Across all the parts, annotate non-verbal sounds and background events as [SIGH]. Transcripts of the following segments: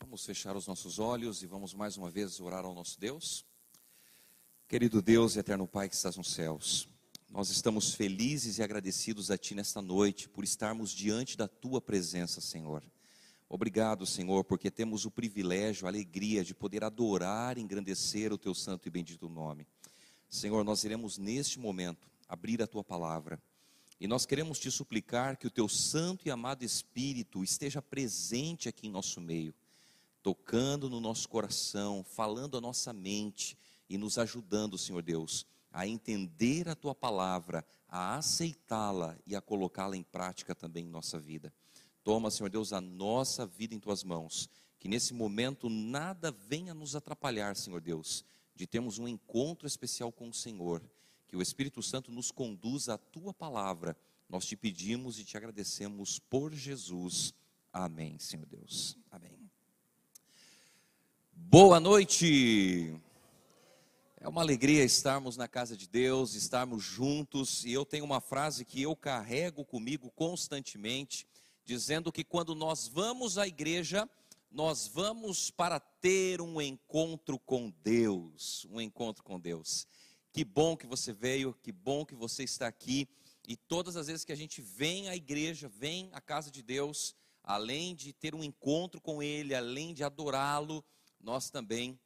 Vamos fechar os nossos olhos e vamos mais uma vez orar ao nosso Deus. Querido Deus e eterno Pai que estás nos céus, nós estamos felizes e agradecidos a Ti nesta noite por estarmos diante da Tua presença, Senhor. Obrigado, Senhor, porque temos o privilégio, a alegria de poder adorar e engrandecer o Teu santo e bendito nome. Senhor, nós iremos neste momento abrir a Tua palavra e nós queremos Te suplicar que o Teu santo e amado Espírito esteja presente aqui em nosso meio, tocando no nosso coração, falando a nossa mente e nos ajudando, Senhor Deus, a entender a tua palavra, a aceitá-la e a colocá-la em prática também em nossa vida. Toma, Senhor Deus, a nossa vida em tuas mãos, que nesse momento nada venha nos atrapalhar, Senhor Deus, de termos um encontro especial com o Senhor, que o Espírito Santo nos conduza à tua palavra. Nós te pedimos e te agradecemos por Jesus. Amém, Senhor Deus. Amém. Boa noite. É uma alegria estarmos na casa de Deus, estarmos juntos, e eu tenho uma frase que eu carrego comigo constantemente, dizendo que quando nós vamos à igreja, nós vamos para ter um encontro com Deus, um encontro com Deus. Que bom que você veio, que bom que você está aqui, e todas as vezes que a gente vem à igreja, vem à casa de Deus, além de ter um encontro com Ele, além de adorá-lo, nós também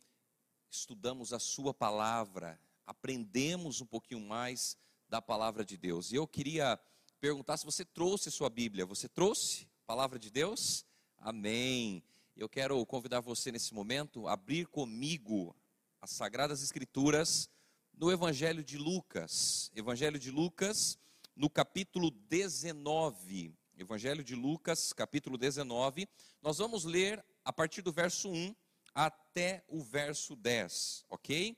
estudamos a Sua palavra, aprendemos um pouquinho mais da palavra de Deus. E eu queria perguntar se você trouxe a sua Bíblia. Você trouxe a palavra de Deus? Amém. Eu quero convidar você nesse momento a abrir comigo as Sagradas Escrituras no Evangelho de Lucas. Evangelho de Lucas, no capítulo 19. Evangelho de Lucas, capítulo 19. Nós vamos ler a partir do verso 1 até o verso 10, ok?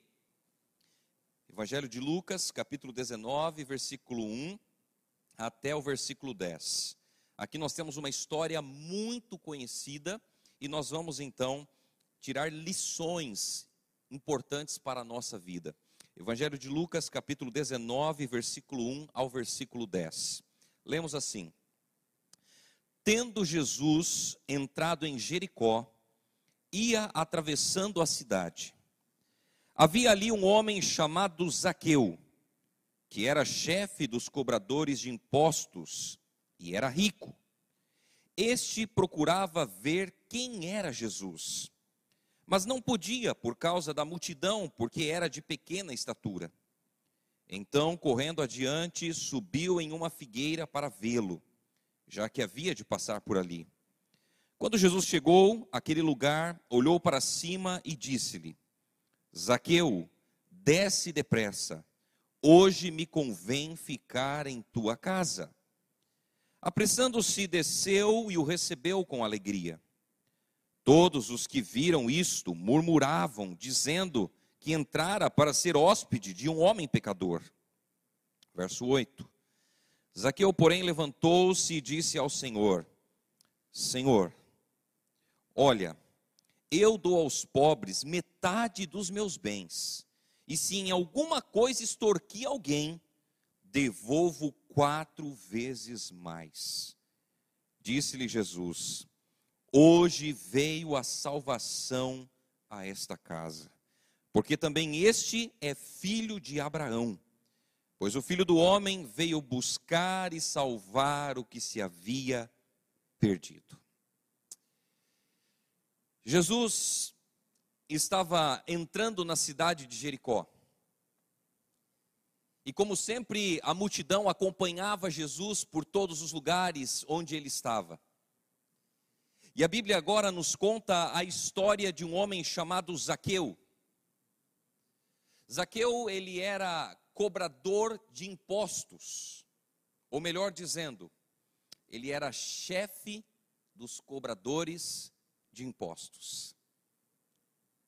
Evangelho de Lucas, capítulo 19, versículo 1 até o versículo 10. Aqui nós temos uma história muito conhecida e nós vamos então tirar lições importantes para a nossa vida. Evangelho de Lucas, capítulo 19, versículo 1 ao versículo 10. Lemos assim: Tendo Jesus entrado em Jericó, ia atravessando a cidade. Havia ali um homem chamado Zaqueu, que era chefe dos cobradores de impostos e era rico. Este procurava ver quem era Jesus, mas não podia por causa da multidão, porque era de pequena estatura. Então, correndo adiante, subiu em uma figueira para vê-lo, já que havia de passar por ali. Quando Jesus chegou àquele lugar, olhou para cima e disse-lhe: Zaqueu, desce depressa, hoje me convém ficar em tua casa. Apressando-se, desceu e o recebeu com alegria. Todos os que viram isto murmuravam, dizendo que entrara para ser hóspede de um homem pecador. Verso 8. Zaqueu, porém, levantou-se e disse ao Senhor: Senhor, Olha, eu dou aos pobres metade dos meus bens, e se em alguma coisa extorqui alguém, devolvo quatro vezes mais. Disse-lhe Jesus: Hoje veio a salvação a esta casa, porque também este é filho de Abraão. Pois o filho do homem veio buscar e salvar o que se havia perdido. Jesus estava entrando na cidade de Jericó. E como sempre, a multidão acompanhava Jesus por todos os lugares onde ele estava. E a Bíblia agora nos conta a história de um homem chamado Zaqueu. Zaqueu, ele era cobrador de impostos, ou melhor dizendo, ele era chefe dos cobradores de impostos.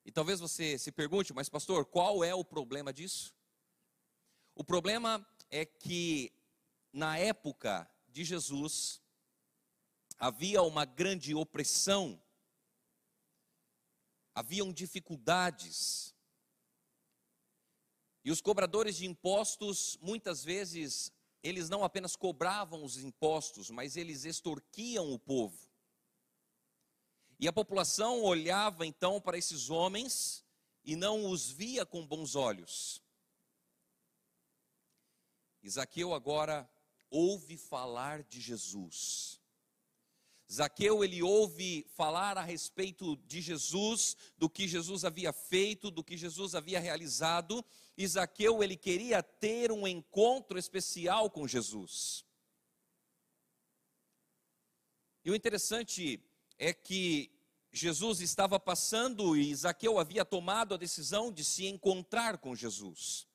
E talvez você se pergunte, mas pastor, qual é o problema disso? O problema é que na época de Jesus havia uma grande opressão, haviam dificuldades. E os cobradores de impostos muitas vezes eles não apenas cobravam os impostos, mas eles extorquiam o povo. E a população olhava então para esses homens e não os via com bons olhos. Isaqueu agora ouve falar de Jesus. Zaqueu ele ouve falar a respeito de Jesus, do que Jesus havia feito, do que Jesus havia realizado, e Zaqueu ele queria ter um encontro especial com Jesus. E o interessante é que Jesus estava passando e Zaqueu havia tomado a decisão de se encontrar com Jesus.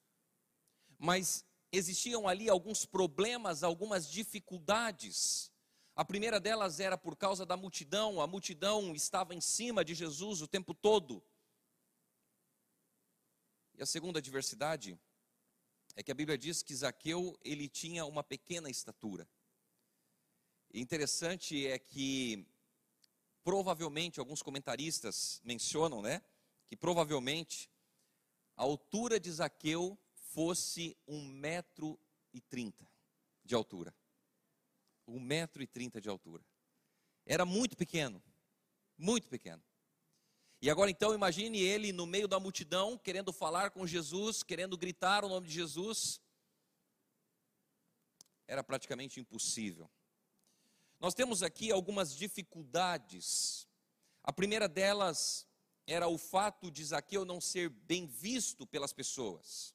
Mas existiam ali alguns problemas, algumas dificuldades. A primeira delas era por causa da multidão, a multidão estava em cima de Jesus o tempo todo. E a segunda adversidade é que a Bíblia diz que Zaqueu, ele tinha uma pequena estatura. E interessante é que provavelmente alguns comentaristas mencionam, né, que provavelmente a altura de Zaqueu fosse um metro e trinta de altura um metro e trinta de altura. Era muito pequeno, muito pequeno. E agora então imagine ele no meio da multidão, querendo falar com Jesus, querendo gritar o nome de Jesus. Era praticamente impossível. Nós temos aqui algumas dificuldades. A primeira delas era o fato de Zaqueu não ser bem visto pelas pessoas.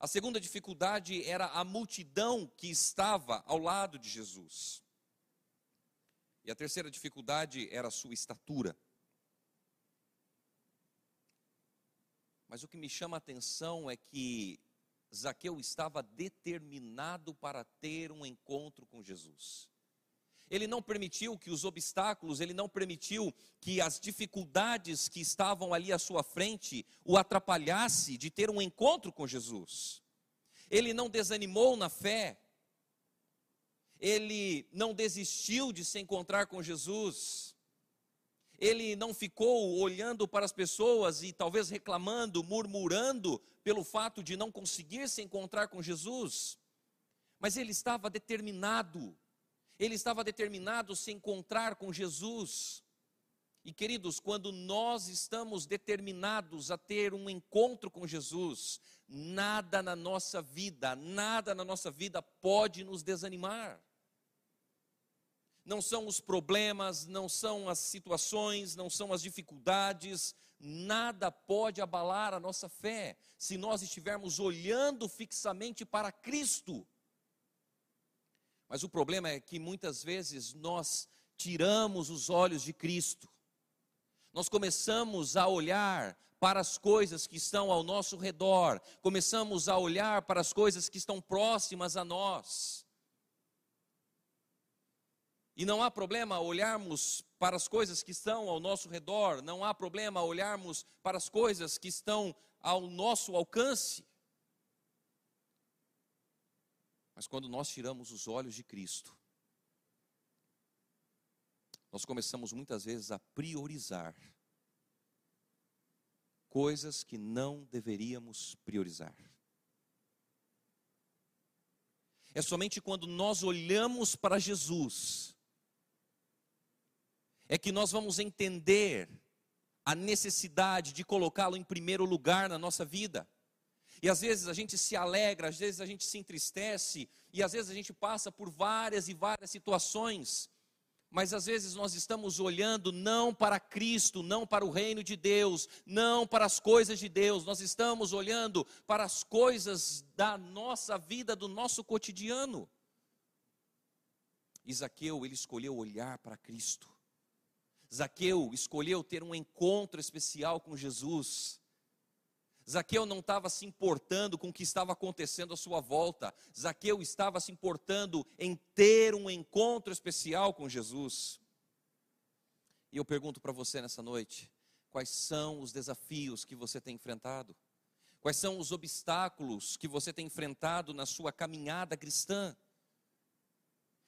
A segunda dificuldade era a multidão que estava ao lado de Jesus. E a terceira dificuldade era a sua estatura. Mas o que me chama a atenção é que Zaqueu estava determinado para ter um encontro com Jesus. Ele não permitiu que os obstáculos, ele não permitiu que as dificuldades que estavam ali à sua frente o atrapalhasse de ter um encontro com Jesus. Ele não desanimou na fé. Ele não desistiu de se encontrar com Jesus. Ele não ficou olhando para as pessoas e talvez reclamando, murmurando pelo fato de não conseguir se encontrar com Jesus. Mas ele estava determinado ele estava determinado a se encontrar com Jesus. E queridos, quando nós estamos determinados a ter um encontro com Jesus, nada na nossa vida, nada na nossa vida pode nos desanimar. Não são os problemas, não são as situações, não são as dificuldades, nada pode abalar a nossa fé, se nós estivermos olhando fixamente para Cristo. Mas o problema é que muitas vezes nós tiramos os olhos de Cristo. Nós começamos a olhar para as coisas que estão ao nosso redor, começamos a olhar para as coisas que estão próximas a nós. E não há problema olharmos para as coisas que estão ao nosso redor, não há problema olharmos para as coisas que estão ao nosso alcance. Mas quando nós tiramos os olhos de Cristo, nós começamos muitas vezes a priorizar coisas que não deveríamos priorizar. É somente quando nós olhamos para Jesus é que nós vamos entender a necessidade de colocá-lo em primeiro lugar na nossa vida. E às vezes a gente se alegra, às vezes a gente se entristece, e às vezes a gente passa por várias e várias situações. Mas às vezes nós estamos olhando não para Cristo, não para o reino de Deus, não para as coisas de Deus, nós estamos olhando para as coisas da nossa vida, do nosso cotidiano. Isaqueu, ele escolheu olhar para Cristo. Zaqueu escolheu ter um encontro especial com Jesus. Zaqueu não estava se importando com o que estava acontecendo à sua volta. Zaqueu estava se importando em ter um encontro especial com Jesus. E eu pergunto para você nessa noite: quais são os desafios que você tem enfrentado? Quais são os obstáculos que você tem enfrentado na sua caminhada cristã?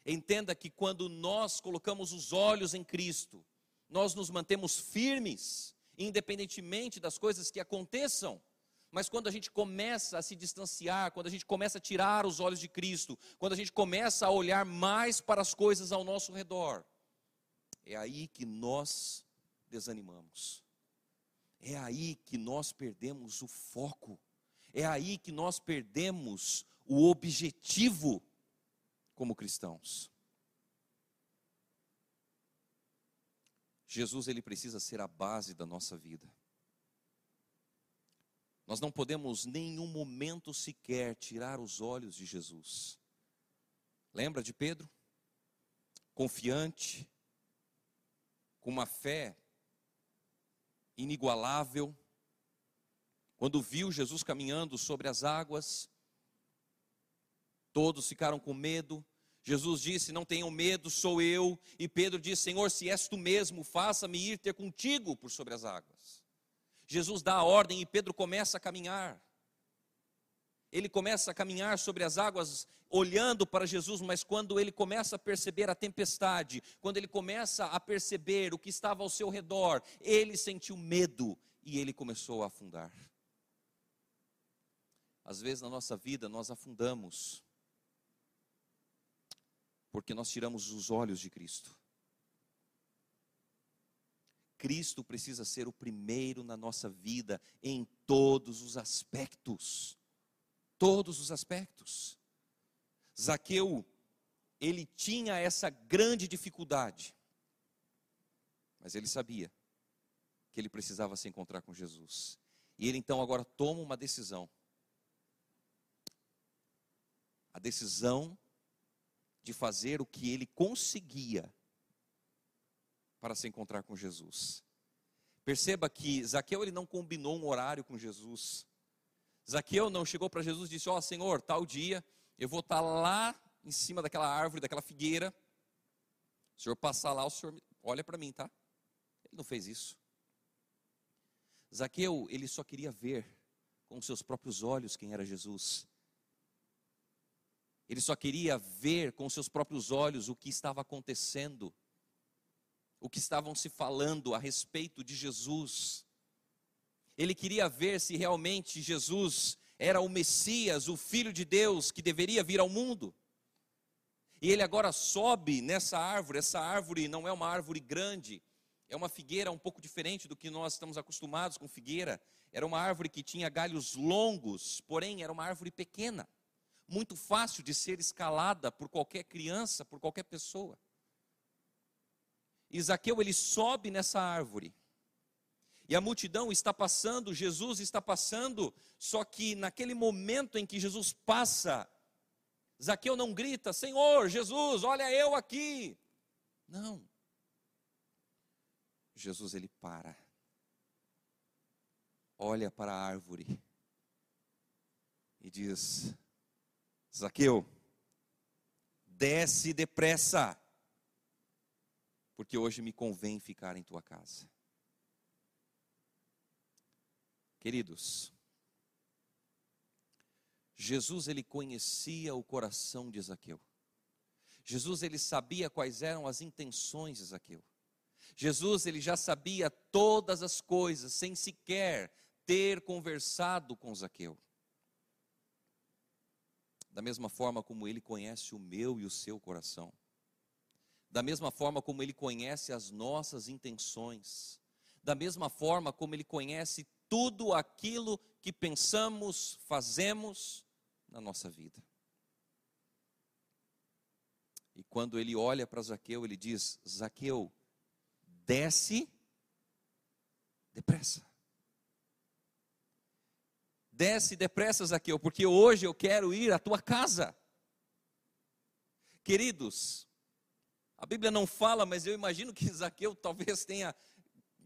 Entenda que quando nós colocamos os olhos em Cristo, nós nos mantemos firmes, independentemente das coisas que aconteçam. Mas quando a gente começa a se distanciar, quando a gente começa a tirar os olhos de Cristo, quando a gente começa a olhar mais para as coisas ao nosso redor, é aí que nós desanimamos. É aí que nós perdemos o foco. É aí que nós perdemos o objetivo como cristãos. Jesus ele precisa ser a base da nossa vida. Nós não podemos nenhum momento sequer tirar os olhos de Jesus. Lembra de Pedro? Confiante, com uma fé inigualável, quando viu Jesus caminhando sobre as águas, todos ficaram com medo. Jesus disse: Não tenham medo, sou eu. E Pedro disse: Senhor, se és tu mesmo, faça-me ir ter contigo por sobre as águas. Jesus dá a ordem e Pedro começa a caminhar. Ele começa a caminhar sobre as águas, olhando para Jesus, mas quando ele começa a perceber a tempestade, quando ele começa a perceber o que estava ao seu redor, ele sentiu medo e ele começou a afundar. Às vezes na nossa vida nós afundamos, porque nós tiramos os olhos de Cristo. Cristo precisa ser o primeiro na nossa vida em todos os aspectos. Todos os aspectos. Zaqueu, ele tinha essa grande dificuldade, mas ele sabia que ele precisava se encontrar com Jesus. E ele então agora toma uma decisão. A decisão de fazer o que ele conseguia para se encontrar com Jesus. Perceba que Zaqueu ele não combinou um horário com Jesus. Zaqueu não chegou para Jesus e disse: Ó oh, Senhor, tal dia eu vou estar lá em cima daquela árvore, daquela figueira. O Senhor passar lá, o Senhor olha para mim, tá? Ele não fez isso. Zaqueu, ele só queria ver com seus próprios olhos quem era Jesus. Ele só queria ver com seus próprios olhos o que estava acontecendo o que estavam se falando a respeito de Jesus. Ele queria ver se realmente Jesus era o Messias, o Filho de Deus que deveria vir ao mundo. E ele agora sobe nessa árvore. Essa árvore não é uma árvore grande, é uma figueira um pouco diferente do que nós estamos acostumados com figueira. Era uma árvore que tinha galhos longos, porém era uma árvore pequena, muito fácil de ser escalada por qualquer criança, por qualquer pessoa. Isaqueu ele sobe nessa árvore. E a multidão está passando, Jesus está passando, só que naquele momento em que Jesus passa, Zaqueu não grita: Senhor, Jesus, olha eu aqui. Não. Jesus ele para. Olha para a árvore e diz: Zaqueu, desce depressa porque hoje me convém ficar em tua casa. Queridos, Jesus ele conhecia o coração de Zaqueu. Jesus ele sabia quais eram as intenções de Zaqueu. Jesus ele já sabia todas as coisas sem sequer ter conversado com Zaqueu. Da mesma forma como ele conhece o meu e o seu coração da mesma forma como Ele conhece as nossas intenções, da mesma forma como Ele conhece tudo aquilo que pensamos, fazemos na nossa vida. E quando ele olha para Zaqueu, ele diz: Zaqueu, desce depressa. Desce depressa, Zaqueu, porque hoje eu quero ir à tua casa. Queridos, a Bíblia não fala, mas eu imagino que [LAUGHS] Zaqueu talvez tenha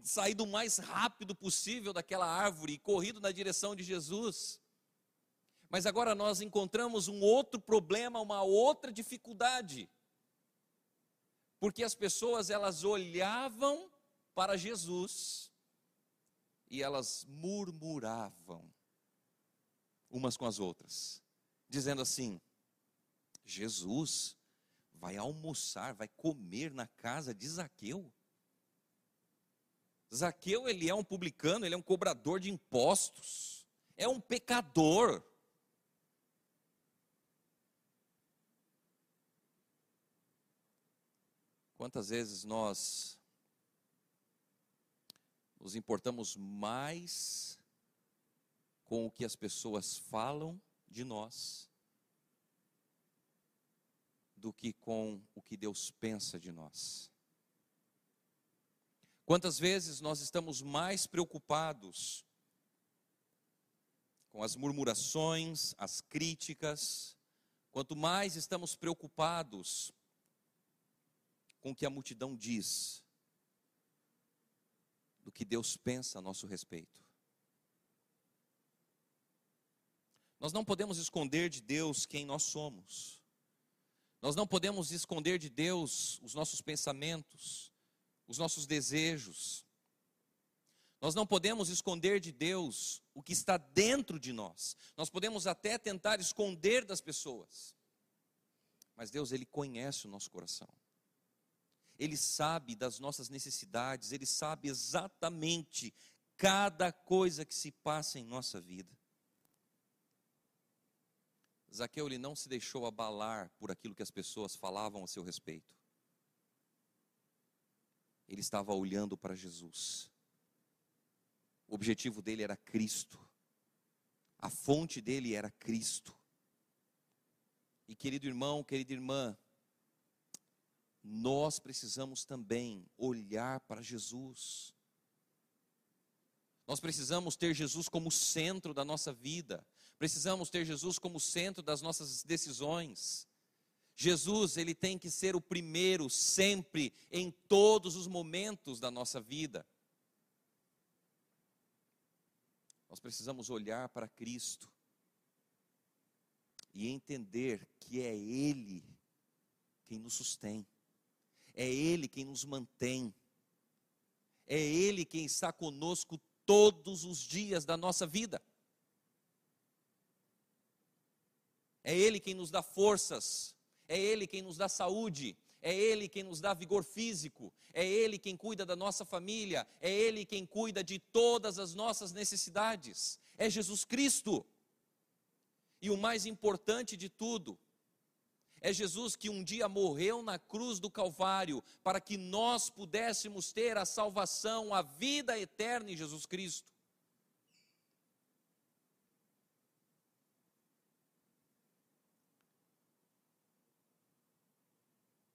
saído o mais rápido possível daquela árvore e corrido na direção de Jesus. Mas agora nós encontramos um outro problema, uma outra dificuldade. Porque as pessoas elas olhavam para Jesus e elas murmuravam umas com as outras, dizendo assim: Jesus, vai almoçar, vai comer na casa de Zaqueu. Zaqueu, ele é um publicano, ele é um cobrador de impostos. é um pecador. Quantas vezes nós nos importamos mais com o que as pessoas falam de nós do que com o que Deus pensa de nós? Quantas vezes nós estamos mais preocupados com as murmurações, as críticas, quanto mais estamos preocupados com o que a multidão diz, do que Deus pensa a nosso respeito. Nós não podemos esconder de Deus quem nós somos. Nós não podemos esconder de Deus os nossos pensamentos, os nossos desejos. Nós não podemos esconder de Deus o que está dentro de nós. Nós podemos até tentar esconder das pessoas. Mas Deus, Ele conhece o nosso coração. Ele sabe das nossas necessidades, Ele sabe exatamente cada coisa que se passa em nossa vida. Zaqueu ele não se deixou abalar por aquilo que as pessoas falavam a seu respeito. Ele estava olhando para Jesus. O objetivo dele era Cristo. A fonte dele era Cristo. E querido irmão, querida irmã, nós precisamos também olhar para Jesus. Nós precisamos ter Jesus como centro da nossa vida. Precisamos ter Jesus como centro das nossas decisões. Jesus, ele tem que ser o primeiro sempre em todos os momentos da nossa vida. Nós precisamos olhar para Cristo e entender que é ele quem nos sustém. É Ele quem nos mantém. É Ele quem está conosco todos os dias da nossa vida. É Ele quem nos dá forças. É Ele quem nos dá saúde. É Ele quem nos dá vigor físico. É Ele quem cuida da nossa família. É Ele quem cuida de todas as nossas necessidades. É Jesus Cristo. E o mais importante de tudo, é Jesus que um dia morreu na cruz do Calvário para que nós pudéssemos ter a salvação, a vida eterna em Jesus Cristo.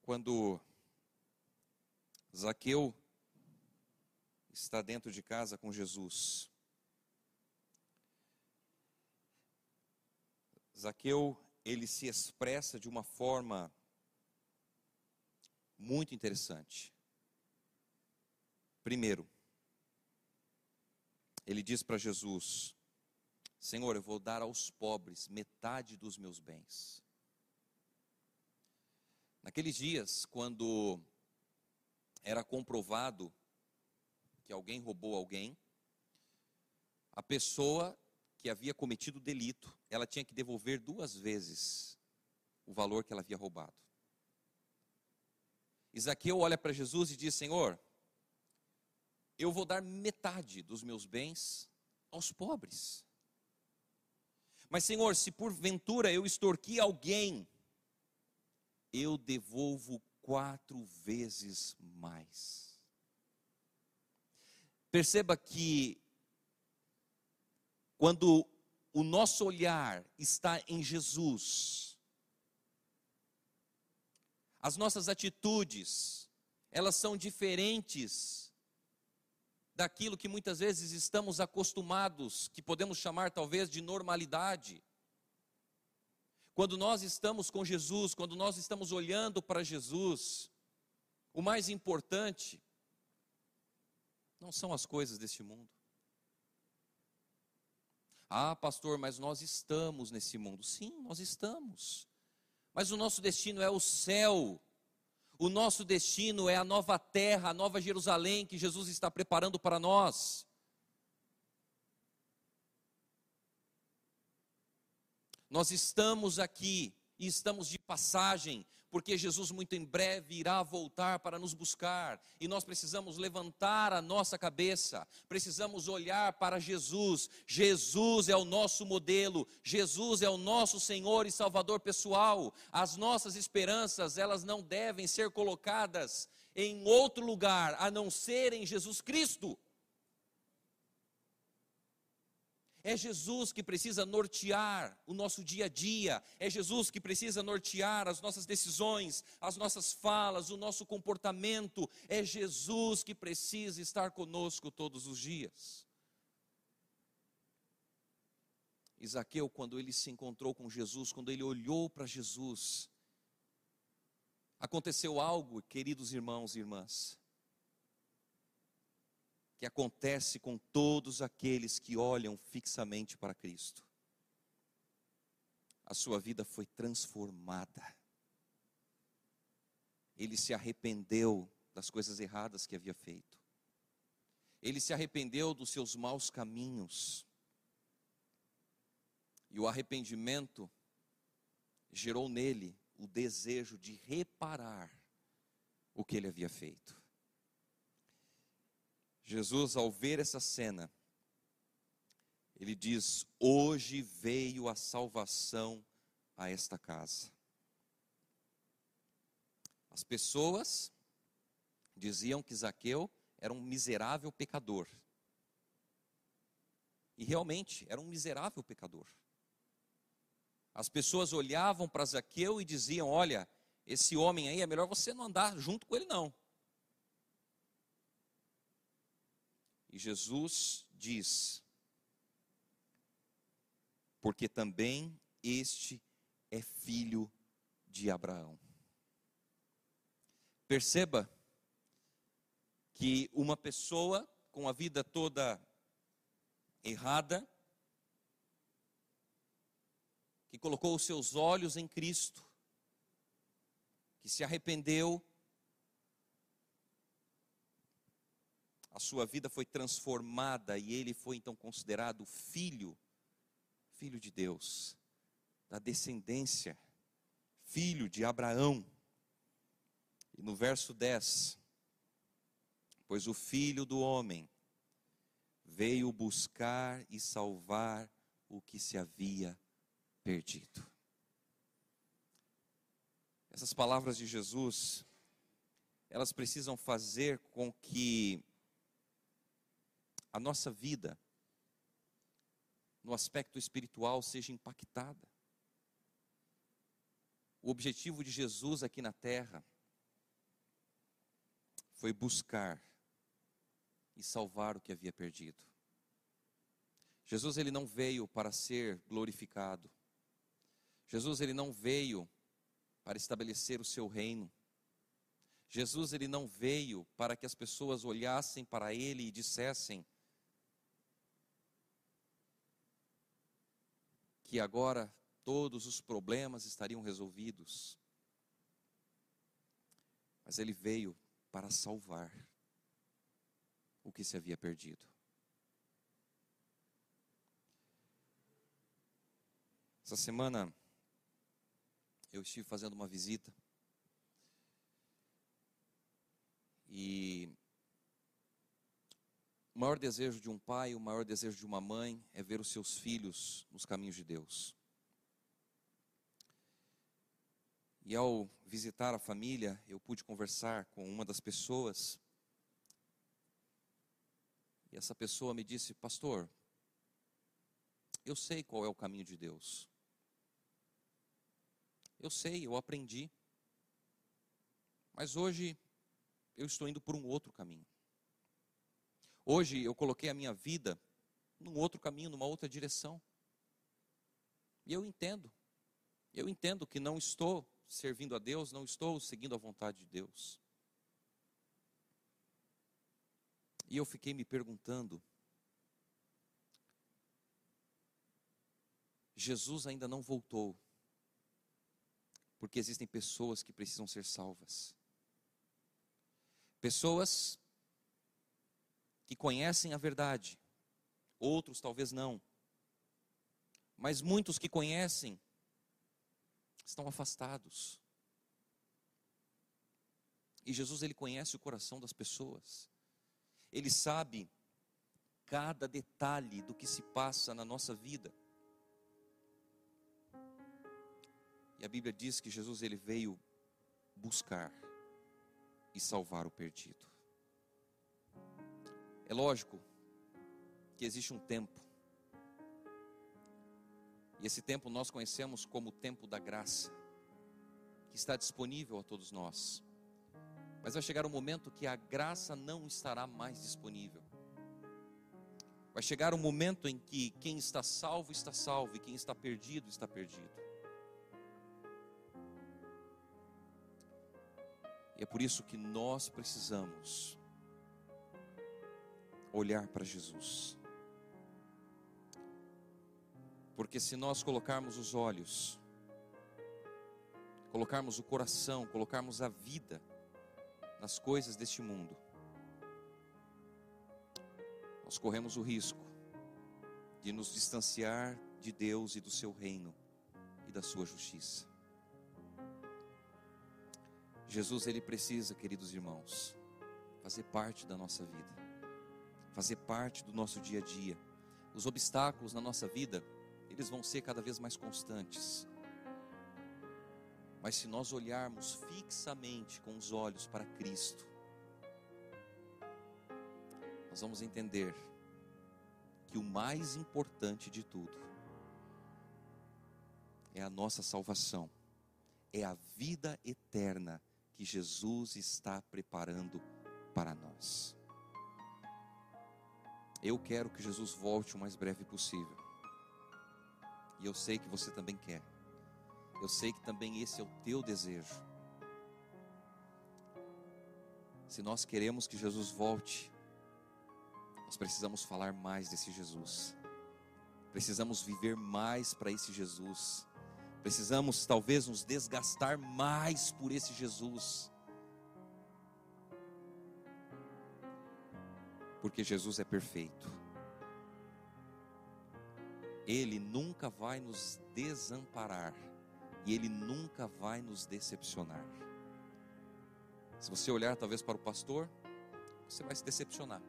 Quando Zaqueu está dentro de casa com Jesus, Zaqueu ele se expressa de uma forma muito interessante. Primeiro, ele diz para Jesus: Senhor, eu vou dar aos pobres metade dos meus bens. Naqueles dias, quando era comprovado que alguém roubou alguém, a pessoa que havia cometido o delito, ela tinha que devolver duas vezes o valor que ela havia roubado. Isaqueu olha para Jesus e diz: Senhor, eu vou dar metade dos meus bens aos pobres. Mas, Senhor, se porventura eu extorqui alguém, eu devolvo quatro vezes mais. Perceba que quando o nosso olhar está em Jesus, as nossas atitudes, elas são diferentes daquilo que muitas vezes estamos acostumados, que podemos chamar talvez de normalidade. Quando nós estamos com Jesus, quando nós estamos olhando para Jesus, o mais importante não são as coisas deste mundo. Ah, pastor, mas nós estamos nesse mundo. Sim, nós estamos. Mas o nosso destino é o céu. O nosso destino é a nova terra, a nova Jerusalém que Jesus está preparando para nós. Nós estamos aqui e estamos de passagem, porque Jesus muito em breve irá voltar para nos buscar, e nós precisamos levantar a nossa cabeça, precisamos olhar para Jesus. Jesus é o nosso modelo, Jesus é o nosso Senhor e Salvador pessoal. As nossas esperanças, elas não devem ser colocadas em outro lugar a não ser em Jesus Cristo. É Jesus que precisa nortear o nosso dia a dia, é Jesus que precisa nortear as nossas decisões, as nossas falas, o nosso comportamento, é Jesus que precisa estar conosco todos os dias. Isaqueu, quando ele se encontrou com Jesus, quando ele olhou para Jesus, aconteceu algo, queridos irmãos e irmãs que acontece com todos aqueles que olham fixamente para Cristo. A sua vida foi transformada. Ele se arrependeu das coisas erradas que havia feito. Ele se arrependeu dos seus maus caminhos. E o arrependimento gerou nele o desejo de reparar o que ele havia feito. Jesus, ao ver essa cena, ele diz: Hoje veio a salvação a esta casa. As pessoas diziam que Zaqueu era um miserável pecador. E realmente era um miserável pecador. As pessoas olhavam para Zaqueu e diziam: Olha, esse homem aí é melhor você não andar junto com ele, não. E Jesus diz: Porque também este é filho de Abraão. Perceba que uma pessoa com a vida toda errada, que colocou os seus olhos em Cristo, que se arrependeu, a sua vida foi transformada e ele foi então considerado filho, filho de Deus, da descendência, filho de Abraão. E no verso 10, pois o filho do homem veio buscar e salvar o que se havia perdido. Essas palavras de Jesus, elas precisam fazer com que a nossa vida no aspecto espiritual seja impactada. O objetivo de Jesus aqui na terra foi buscar e salvar o que havia perdido. Jesus ele não veio para ser glorificado. Jesus ele não veio para estabelecer o seu reino. Jesus ele não veio para que as pessoas olhassem para ele e dissessem: que agora todos os problemas estariam resolvidos. Mas ele veio para salvar o que se havia perdido. Essa semana eu estive fazendo uma visita e o maior desejo de um pai, o maior desejo de uma mãe é ver os seus filhos nos caminhos de Deus. E ao visitar a família, eu pude conversar com uma das pessoas. E essa pessoa me disse: Pastor, eu sei qual é o caminho de Deus. Eu sei, eu aprendi. Mas hoje eu estou indo por um outro caminho. Hoje eu coloquei a minha vida num outro caminho, numa outra direção. E eu entendo. Eu entendo que não estou servindo a Deus, não estou seguindo a vontade de Deus. E eu fiquei me perguntando: Jesus ainda não voltou, porque existem pessoas que precisam ser salvas. Pessoas que conhecem a verdade, outros talvez não. Mas muitos que conhecem estão afastados. E Jesus ele conhece o coração das pessoas. Ele sabe cada detalhe do que se passa na nossa vida. E a Bíblia diz que Jesus ele veio buscar e salvar o perdido. É lógico que existe um tempo. E esse tempo nós conhecemos como o tempo da graça, que está disponível a todos nós. Mas vai chegar um momento que a graça não estará mais disponível. Vai chegar um momento em que quem está salvo está salvo e quem está perdido está perdido. E é por isso que nós precisamos olhar para Jesus. Porque se nós colocarmos os olhos, colocarmos o coração, colocarmos a vida nas coisas deste mundo, nós corremos o risco de nos distanciar de Deus e do seu reino e da sua justiça. Jesus ele precisa, queridos irmãos, fazer parte da nossa vida, fazer parte do nosso dia a dia. Os obstáculos na nossa vida, eles vão ser cada vez mais constantes. Mas se nós olharmos fixamente com os olhos para Cristo, nós vamos entender que o mais importante de tudo é a nossa salvação, é a vida eterna que Jesus está preparando para nós. Eu quero que Jesus volte o mais breve possível. E eu sei que você também quer. Eu sei que também esse é o teu desejo. Se nós queremos que Jesus volte, nós precisamos falar mais desse Jesus. Precisamos viver mais para esse Jesus. Precisamos talvez nos desgastar mais por esse Jesus. Porque Jesus é perfeito. Ele nunca vai nos desamparar e ele nunca vai nos decepcionar. Se você olhar talvez para o pastor, você vai se decepcionar.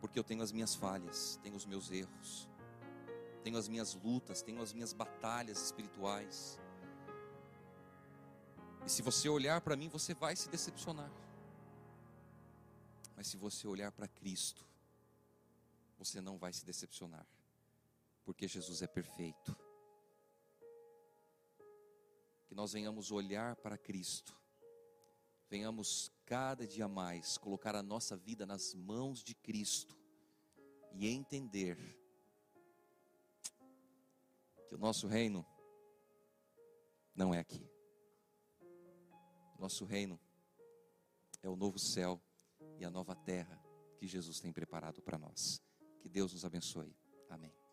Porque eu tenho as minhas falhas, tenho os meus erros tenho as minhas lutas, tenho as minhas batalhas espirituais. E se você olhar para mim, você vai se decepcionar. Mas se você olhar para Cristo, você não vai se decepcionar, porque Jesus é perfeito. Que nós venhamos olhar para Cristo, venhamos cada dia mais colocar a nossa vida nas mãos de Cristo e entender que o nosso reino não é aqui. Nosso reino é o novo céu e a nova terra que Jesus tem preparado para nós. Que Deus nos abençoe. Amém.